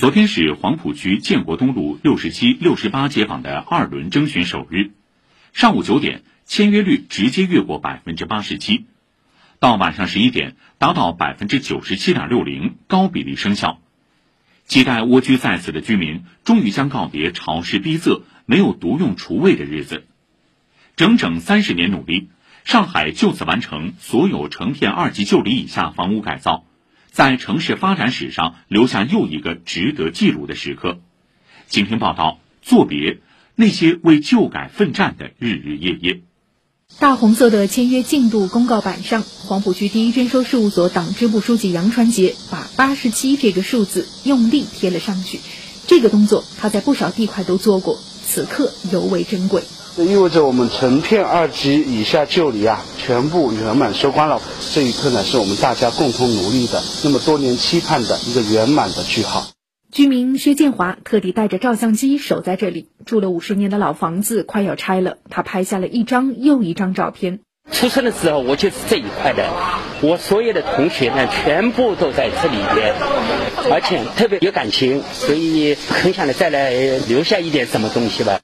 昨天是黄浦区建国东路六十七、六十八街坊的二轮征询首日，上午九点签约率直接越过百分之八十七，到晚上十一点达到百分之九十七点六零，高比例生效。期待蜗居在此的居民终于将告别潮湿逼仄、没有独用厨卫的日子。整整三十年努力，上海就此完成所有成片二级旧里以下房屋改造。在城市发展史上留下又一个值得记录的时刻。请听报道：作别那些为旧改奋战的日日夜夜。大红色的签约进度公告板上，黄浦区第一征收事务所党支部书记杨传杰把八十七这个数字用力贴了上去。这个动作他在不少地块都做过，此刻尤为珍贵。这意味着我们成片二级以下旧里啊，全部圆满收官了。这一刻呢，是我们大家共同努力的，那么多年期盼的一个圆满的句号。居民薛建华特地带着照相机守在这里，住了五十年的老房子快要拆了，他拍下了一张又一张照片。出生的时候我就是这一块的，我所有的同学呢，全部都在这里边，而且特别有感情，所以很想再来留下一点什么东西吧。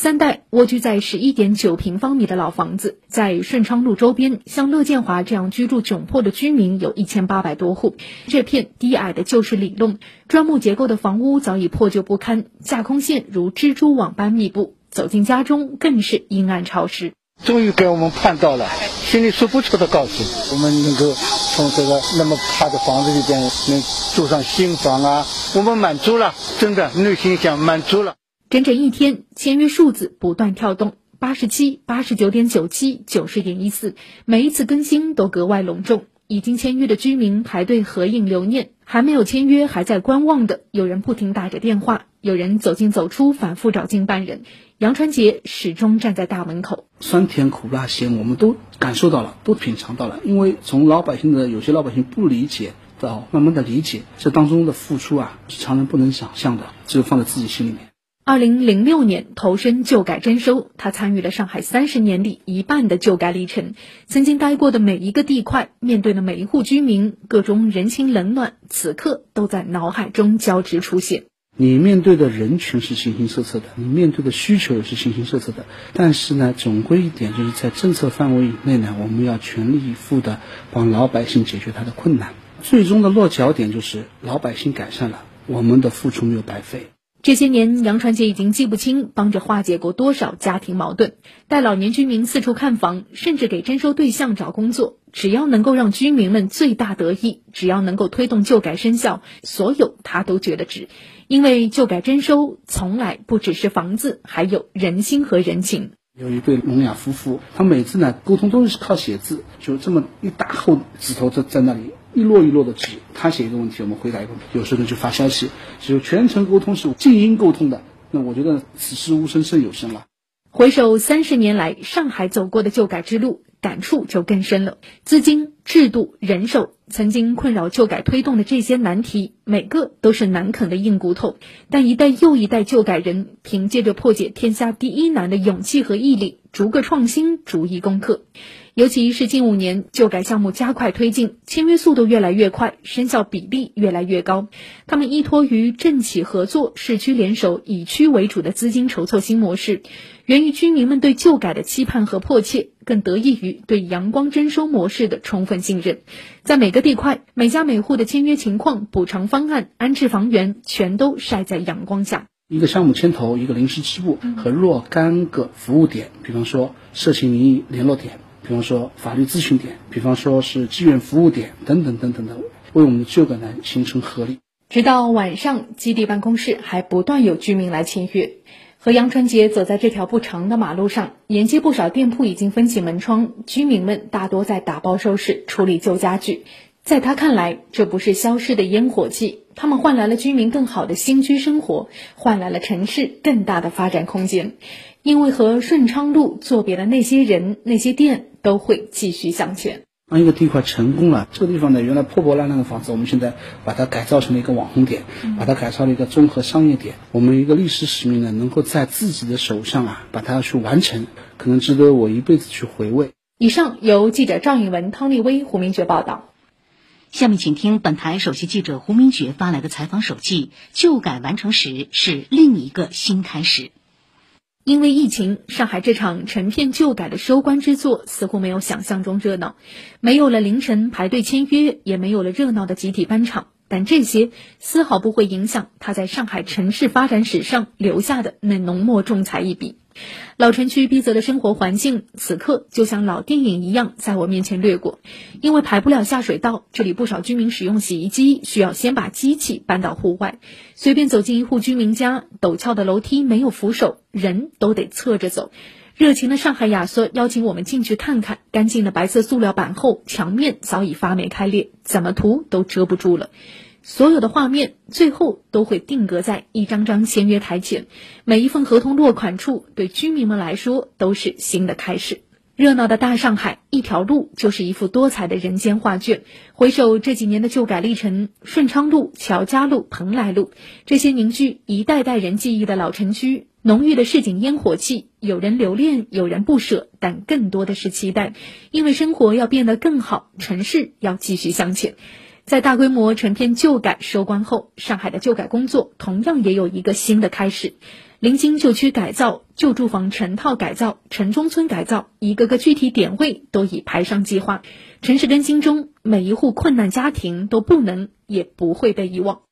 三代蜗居在十一点九平方米的老房子，在顺昌路周边，像乐建华这样居住窘迫的居民有一千八百多户。这片低矮的旧式里弄砖木结构的房屋早已破旧不堪，架空线如蜘蛛网般密布，走进家中更是阴暗潮湿。终于给我们盼到了，心里说不出的高兴。我们能够从这个那么差的房子里边能住上新房啊，我们满足了，真的内心想满足了。整整一天，签约数字不断跳动，八十七、八十九点九七、九十点一四，每一次更新都格外隆重。已经签约的居民排队合影留念，还没有签约还在观望的，有人不停打着电话，有人走进走出，反复找经办人。杨传杰始终站在大门口，酸甜苦辣咸，我们都感受到了，都品尝到了。因为从老百姓的有些老百姓不理解到慢慢的理解，这当中的付出啊，是常人不能想象的，只有放在自己心里面。二零零六年投身旧改征收，他参与了上海三十年里一半的旧改历程。曾经待过的每一个地块，面对的每一户居民，各种人情冷暖，此刻都在脑海中交织出现。你面对的人群是形形色色的，你面对的需求也是形形色色的。但是呢，总归一点就是在政策范围以内呢，我们要全力以赴的帮老百姓解决他的困难。最终的落脚点就是老百姓改善了，我们的付出没有白费。这些年，杨传杰已经记不清帮着化解过多少家庭矛盾，带老年居民四处看房，甚至给征收对象找工作。只要能够让居民们最大得益，只要能够推动旧改生效，所有他都觉得值。因为旧改征收从来不只是房子，还有人心和人情。有一对聋哑夫妇，他每次呢沟通都是靠写字，就这么一大厚纸头在在那里。一摞一摞的纸，他写一个问题，我们回答一个问题。有时候就发消息，只有全程沟通是静音沟通的。那我觉得此时无声胜有声了。回首三十年来上海走过的旧改之路，感触就更深了。资金、制度、人手，曾经困扰旧改推动的这些难题，每个都是难啃的硬骨头。但一代又一代旧改人，凭借着破解天下第一难的勇气和毅力，逐个创新，逐一攻克。尤其是近五年，旧改项目加快推进，签约速度越来越快，生效比例越来越高。他们依托于政企合作、市区联手、以区为主的资金筹措新模式，源于居民们对旧改的期盼和迫切，更得益于对阳光征收模式的充分信任。在每个地块，每家每户的签约情况、补偿方案、安置房源，全都晒在阳光下。一个项目牵头，一个临时支部和若干个服务点，比方说社情民意联络点。比方说法律咨询点，比方说是志愿服务点等等等等的，为我们的旧改呢形成合力。直到晚上，基地办公室还不断有居民来签约。和杨传杰走在这条不长的马路上，沿街不少店铺已经封起门窗，居民们大多在打包收拾、处理旧家具。在他看来，这不是消失的烟火气，他们换来了居民更好的新居生活，换来了城市更大的发展空间。因为和顺昌路作别的那些人、那些店都会继续向前。当一个地块成功了，这个地方呢，原来破破烂烂的房子，我们现在把它改造成了一个网红点，把它改造了一个综合商业点。我们一个历史使命呢，能够在自己的手上啊，把它去完成，可能值得我一辈子去回味。以上由记者赵颖文、汤立威、胡明珏报道。下面请听本台首席记者胡明觉发来的采访手记：旧改完成时是另一个新开始。因为疫情，上海这场成片旧改的收官之作似乎没有想象中热闹，没有了凌晨排队签约，也没有了热闹的集体搬场。但这些丝毫不会影响他在上海城市发展史上留下的那浓墨重彩一笔。老城区逼仄的生活环境，此刻就像老电影一样在我面前掠过。因为排不了下水道，这里不少居民使用洗衣机需要先把机器搬到户外。随便走进一户居民家，陡峭的楼梯没有扶手，人都得侧着走。热情的上海亚瑟邀请我们进去看看，干净的白色塑料板后，墙面早已发霉开裂，怎么涂都遮不住了。所有的画面最后都会定格在一张张签约台前，每一份合同落款处，对居民们来说都是新的开始。热闹的大上海，一条路就是一幅多彩的人间画卷。回首这几年的旧改历程，顺昌路、乔家路、蓬莱路，这些凝聚一代代人记忆的老城区，浓郁的市井烟火气，有人留恋，有人不舍，但更多的是期待，因为生活要变得更好，城市要继续向前。在大规模成片旧改收官后，上海的旧改工作同样也有一个新的开始。临京旧区改造、旧住房成套改造、城中村改造，一个个具体点位都已排上计划。城市更新中，每一户困难家庭都不能也不会被遗忘。